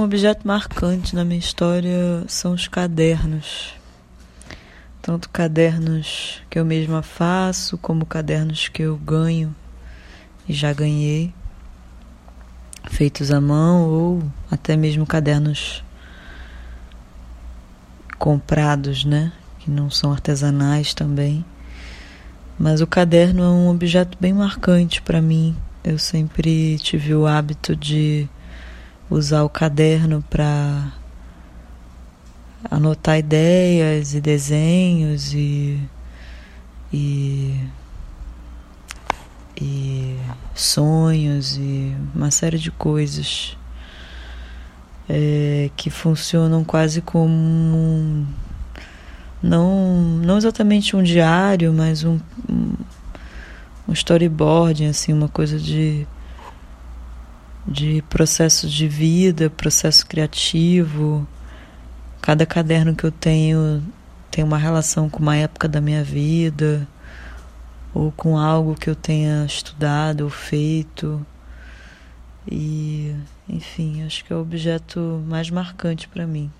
Um objeto marcante na minha história são os cadernos. Tanto cadernos que eu mesma faço, como cadernos que eu ganho e já ganhei, feitos à mão, ou até mesmo cadernos comprados, né? Que não são artesanais também. Mas o caderno é um objeto bem marcante para mim. Eu sempre tive o hábito de usar o caderno para anotar ideias e desenhos e, e, e sonhos e uma série de coisas é, que funcionam quase como um, não, não exatamente um diário, mas um, um storyboarding, assim, uma coisa de de processo de vida, processo criativo. Cada caderno que eu tenho tem uma relação com uma época da minha vida ou com algo que eu tenha estudado ou feito. E, enfim, acho que é o objeto mais marcante para mim.